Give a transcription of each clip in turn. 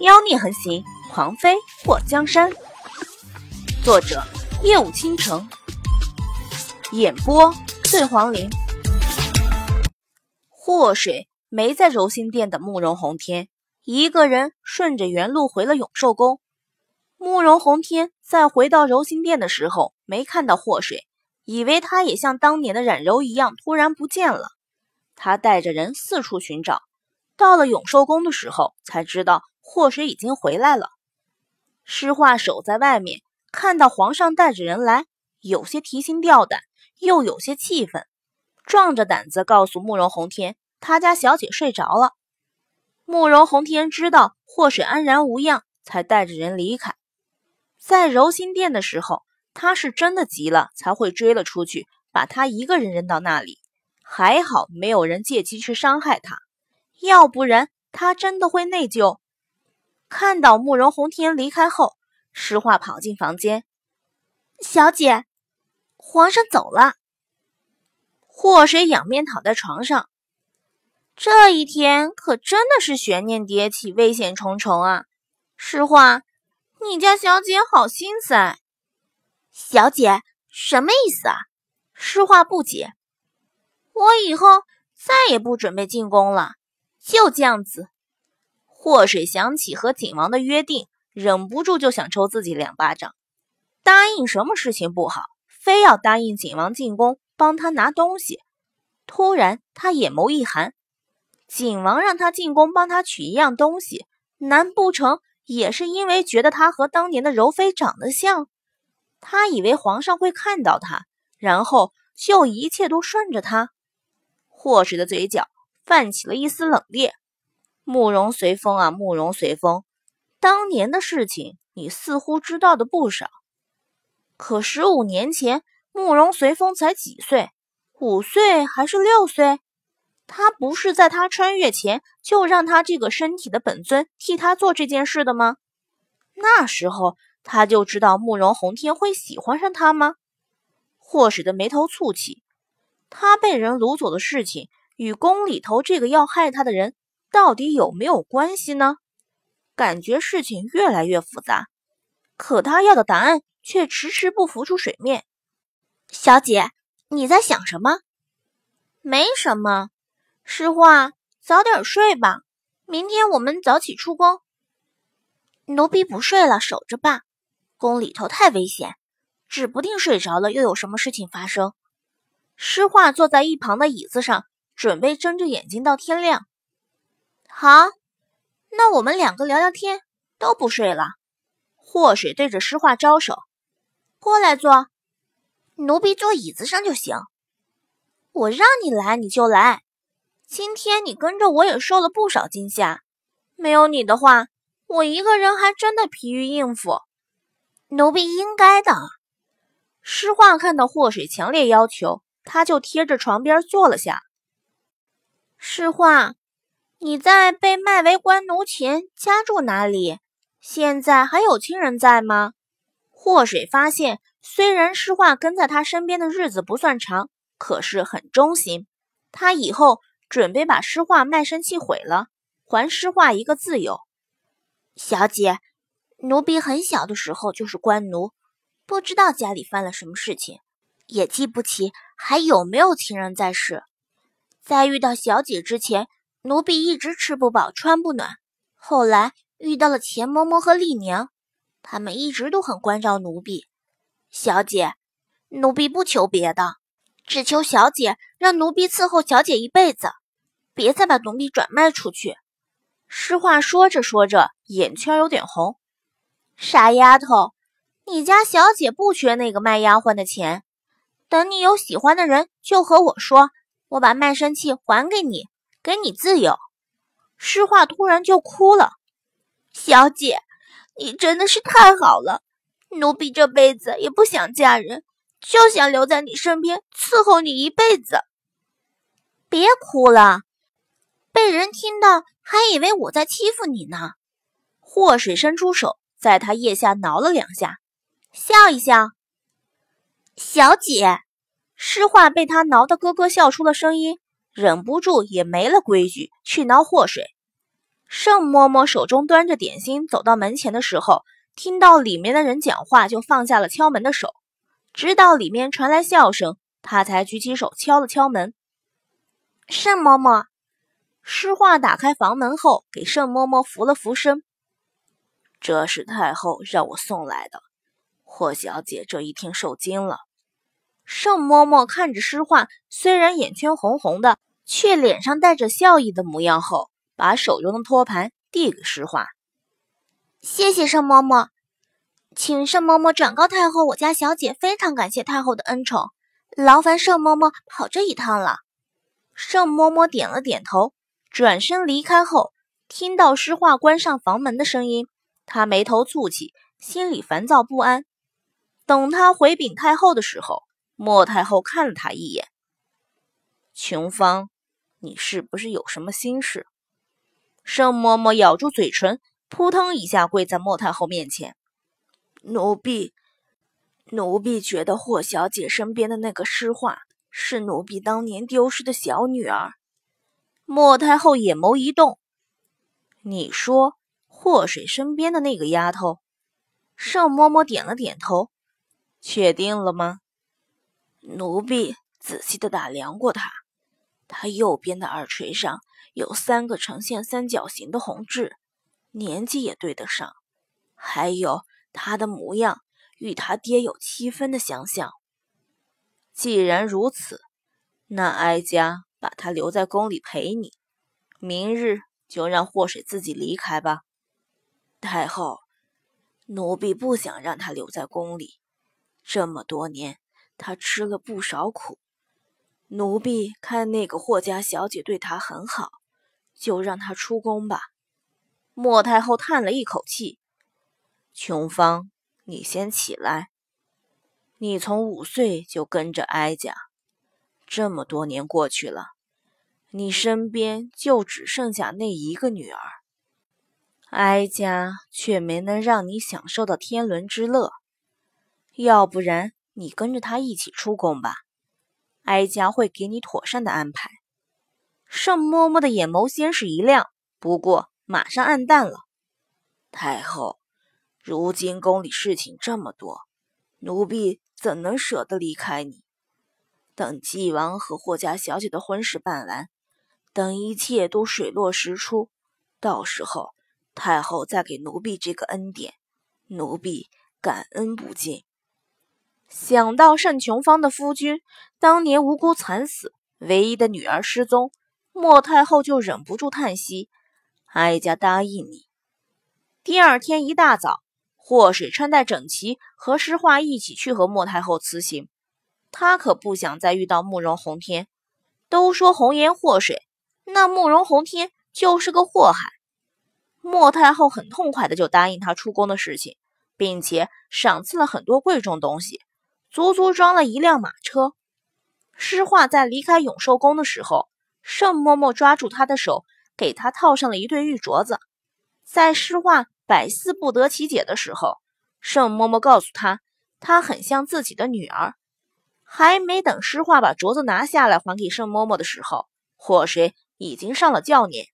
妖孽横行，狂妃过江山。作者：夜舞倾城，演播：醉黄林。祸水没在柔心殿等慕容洪天，一个人顺着原路回了永寿宫。慕容洪天在回到柔心殿的时候，没看到祸水，以为他也像当年的冉柔一样突然不见了。他带着人四处寻找，到了永寿宫的时候，才知道。祸水已经回来了，诗画守在外面，看到皇上带着人来，有些提心吊胆，又有些气愤，壮着胆子告诉慕容红天，他家小姐睡着了。慕容红天知道祸水安然无恙，才带着人离开。在柔心殿的时候，他是真的急了，才会追了出去，把他一个人扔到那里。还好没有人借机去伤害他，要不然他真的会内疚。看到慕容洪天离开后，诗画跑进房间：“小姐，皇上走了。”祸水仰面躺在床上。这一天可真的是悬念迭起，危险重重啊！诗画，你家小姐好心塞。小姐什么意思啊？诗画不解。我以后再也不准备进宫了，就这样子。祸水想起和景王的约定，忍不住就想抽自己两巴掌。答应什么事情不好，非要答应景王进宫帮他拿东西。突然，他眼眸一寒，景王让他进宫帮他取一样东西，难不成也是因为觉得他和当年的柔妃长得像？他以为皇上会看到他，然后就一切都顺着他。祸水的嘴角泛起了一丝冷冽。慕容随风啊，慕容随风，当年的事情你似乎知道的不少。可十五年前，慕容随风才几岁？五岁还是六岁？他不是在他穿越前就让他这个身体的本尊替他做这件事的吗？那时候他就知道慕容洪天会喜欢上他吗？霍使的眉头蹙起，他被人掳走的事情与宫里头这个要害他的人。到底有没有关系呢？感觉事情越来越复杂，可他要的答案却迟迟不浮出水面。小姐，你在想什么？没什么。诗画，早点睡吧，明天我们早起出宫。奴婢不睡了，守着吧。宫里头太危险，指不定睡着了又有什么事情发生。诗画坐在一旁的椅子上，准备睁着眼睛到天亮。好，那我们两个聊聊天，都不睡了。祸水对着诗画招手，过来坐。奴婢坐椅子上就行。我让你来你就来。今天你跟着我也受了不少惊吓，没有你的话，我一个人还真的疲于应付。奴婢应该的。诗画看到祸水强烈要求，他就贴着床边坐了下。诗画。你在被卖为官奴前家住哪里？现在还有亲人在吗？祸水发现，虽然诗画跟在他身边的日子不算长，可是很忠心。他以后准备把诗画卖身契毁了，还诗画一个自由。小姐，奴婢很小的时候就是官奴，不知道家里犯了什么事情，也记不起还有没有亲人在世。在遇到小姐之前。奴婢一直吃不饱穿不暖，后来遇到了钱嬷嬷和丽娘，他们一直都很关照奴婢。小姐，奴婢不求别的，只求小姐让奴婢伺候小姐一辈子，别再把奴婢转卖出去。诗画说着说着，眼圈有点红。傻丫头，你家小姐不缺那个卖丫鬟的钱，等你有喜欢的人，就和我说，我把卖身契还给你。给你自由，诗画突然就哭了。小姐，你真的是太好了，奴婢这辈子也不想嫁人，就想留在你身边伺候你一辈子。别哭了，被人听到还以为我在欺负你呢。祸水伸出手，在他腋下挠了两下，笑一笑。小姐，诗画被他挠得咯咯笑出了声音。忍不住也没了规矩，去挠祸水。盛嬷嬷手中端着点心，走到门前的时候，听到里面的人讲话，就放下了敲门的手，直到里面传来笑声，她才举起手敲了敲门。盛嬷嬷，诗画打开房门后，给盛嬷嬷扶了扶身。这是太后让我送来的，霍小姐这一听受惊了。盛嬷嬷看着诗画，虽然眼圈红红的，却脸上带着笑意的模样后，把手中的托盘递给诗画：“谢谢盛嬷嬷，请盛嬷嬷转告太后，我家小姐非常感谢太后的恩宠，劳烦盛嬷嬷跑这一趟了。”盛嬷嬷点了点头，转身离开后，听到诗画关上房门的声音。她眉头蹙起，心里烦躁不安。等他回禀太后的时候，莫太后看了他一眼：“琼芳，你是不是有什么心事？”盛嬷嬷咬住嘴唇，扑腾一下跪在莫太后面前：“奴婢，奴婢觉得霍小姐身边的那个诗画是奴婢当年丢失的小女儿。”莫太后眼眸一动：“你说？”祸水身边的那个丫头，盛嬷嬷点了点头，确定了吗？奴婢仔细的打量过他，他右边的耳垂上有三个呈现三角形的红痣，年纪也对得上，还有他的模样与他爹有七分的相像。既然如此，那哀家把他留在宫里陪你，明日就让祸水自己离开吧。太后，奴婢不想让他留在宫里。这么多年，他吃了不少苦。奴婢看那个霍家小姐对他很好，就让他出宫吧。莫太后叹了一口气：“琼芳，你先起来。你从五岁就跟着哀家，这么多年过去了，你身边就只剩下那一个女儿。”哀家却没能让你享受到天伦之乐，要不然你跟着他一起出宫吧，哀家会给你妥善的安排。盛嬷嬷的眼眸先是一亮，不过马上暗淡了。太后，如今宫里事情这么多，奴婢怎能舍得离开你？等纪王和霍家小姐的婚事办完，等一切都水落石出，到时候。太后再给奴婢这个恩典，奴婢感恩不尽。想到盛琼芳的夫君当年无辜惨死，唯一的女儿失踪，莫太后就忍不住叹息：“哀家答应你。”第二天一大早，祸水穿戴整齐，和诗画一起去和莫太后辞行。他可不想再遇到慕容洪天。都说红颜祸水，那慕容洪天就是个祸害。莫太后很痛快的就答应他出宫的事情，并且赏赐了很多贵重东西，足足装了一辆马车。诗画在离开永寿宫的时候，盛嬷嬷抓住他的手，给他套上了一对玉镯子。在诗画百思不得其解的时候，盛嬷嬷告诉他，她很像自己的女儿。还没等诗画把镯子拿下来还给盛嬷嬷的时候，祸水已经上了轿辇。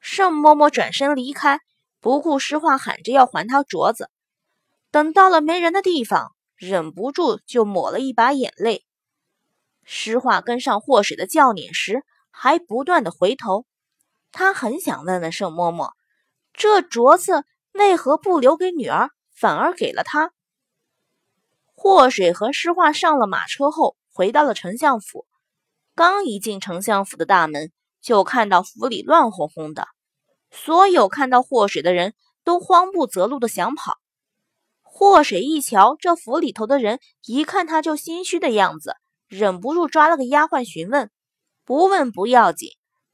盛嬷嬷转身离开，不顾诗画喊着要还她镯子。等到了没人的地方，忍不住就抹了一把眼泪。诗画跟上祸水的轿辇时，还不断的回头。他很想问问盛嬷嬷，这镯子为何不留给女儿，反而给了他？祸水和诗画上了马车后，回到了丞相府。刚一进丞相府的大门，就看到府里乱哄哄的。所有看到祸水的人都慌不择路的想跑。祸水一瞧这府里头的人，一看他就心虚的样子，忍不住抓了个丫鬟询问。不问不要紧，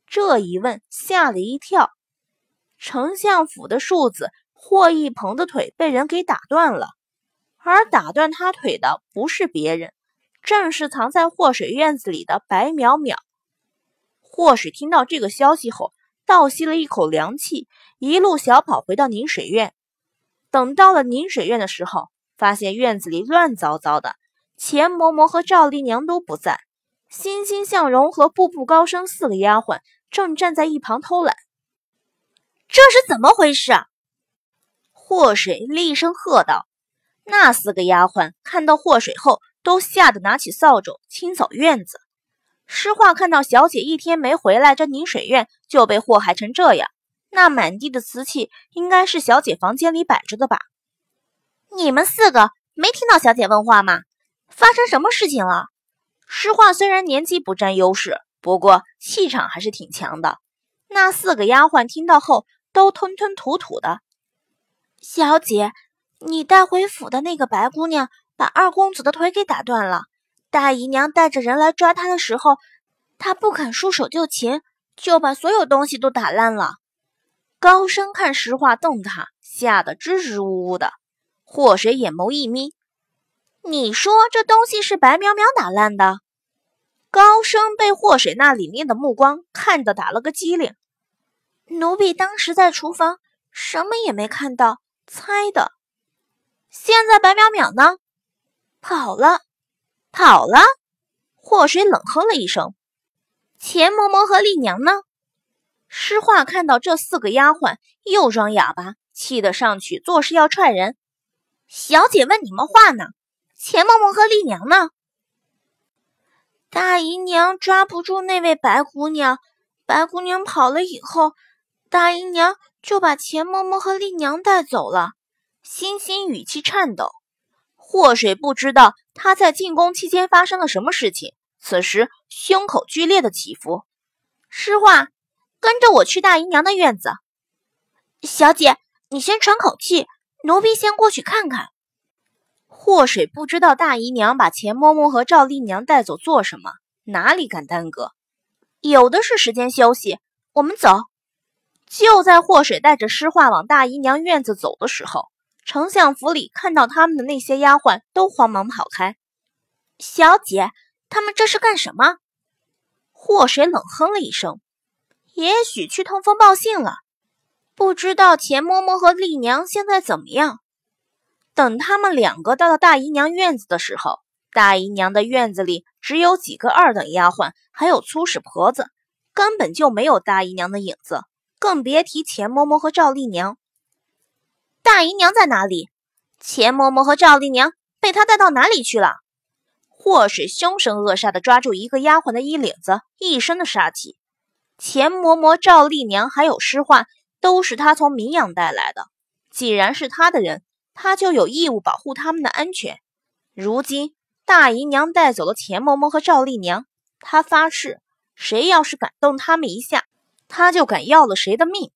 这一问吓了一跳。丞相府的庶子霍一鹏的腿被人给打断了，而打断他腿的不是别人，正是藏在祸水院子里的白淼淼。祸水听到这个消息后。倒吸了一口凉气，一路小跑回到宁水院。等到了宁水院的时候，发现院子里乱糟糟的，钱嬷嬷和赵丽娘都不在，欣欣向荣和步步高升四个丫鬟正站在一旁偷懒。这是怎么回事？祸水厉声喝道。那四个丫鬟看到祸水后，都吓得拿起扫帚清扫院子。诗画看到小姐一天没回来，这宁水院就被祸害成这样。那满地的瓷器，应该是小姐房间里摆着的吧？你们四个没听到小姐问话吗？发生什么事情了？诗画虽然年纪不占优势，不过气场还是挺强的。那四个丫鬟听到后，都吞吞吐吐的。小姐，你带回府的那个白姑娘，把二公子的腿给打断了。大姨娘带着人来抓她的时候，她不肯束手就擒，就把所有东西都打烂了。高升看石画瞪他，吓得支支吾吾的。祸水眼眸一眯：“你说这东西是白淼淼打烂的？”高升被祸水那凛冽的目光看得打了个激灵。奴婢当时在厨房，什么也没看到，猜的。现在白淼淼呢？跑了，跑了。祸水冷哼了一声：“钱嬷嬷和丽娘呢？”诗画看到这四个丫鬟又装哑巴，气得上去作势要踹人。小姐问你们话呢，钱嬷嬷和丽娘呢？大姨娘抓不住那位白姑娘，白姑娘跑了以后，大姨娘就把钱嬷嬷和丽娘带走了。欣欣语气颤抖，祸水不知道她在进宫期间发生了什么事情，此时胸口剧烈的起伏。诗画，跟着我去大姨娘的院子。小姐，你先喘口气。奴婢先过去看看。祸水不知道大姨娘把钱嬷嬷和赵丽娘带走做什么，哪里敢耽搁？有的是时间休息。我们走。就在祸水带着诗画往大姨娘院子走的时候，丞相府里看到他们的那些丫鬟都慌忙跑开。小姐，他们这是干什么？祸水冷哼了一声：“也许去通风报信了。”不知道钱嬷嬷和丽娘现在怎么样？等他们两个到了大姨娘院子的时候，大姨娘的院子里只有几个二等丫鬟，还有粗使婆子，根本就没有大姨娘的影子，更别提钱嬷嬷和赵丽娘。大姨娘在哪里？钱嬷嬷和赵丽娘被她带到哪里去了？祸水凶神恶煞地抓住一个丫鬟的衣领子，一身的杀气。钱嬷嬷、赵丽娘还有诗画。都是他从明阳带来的，既然是他的人，他就有义务保护他们的安全。如今大姨娘带走了钱嬷嬷和赵丽娘，他发誓，谁要是敢动他们一下，他就敢要了谁的命。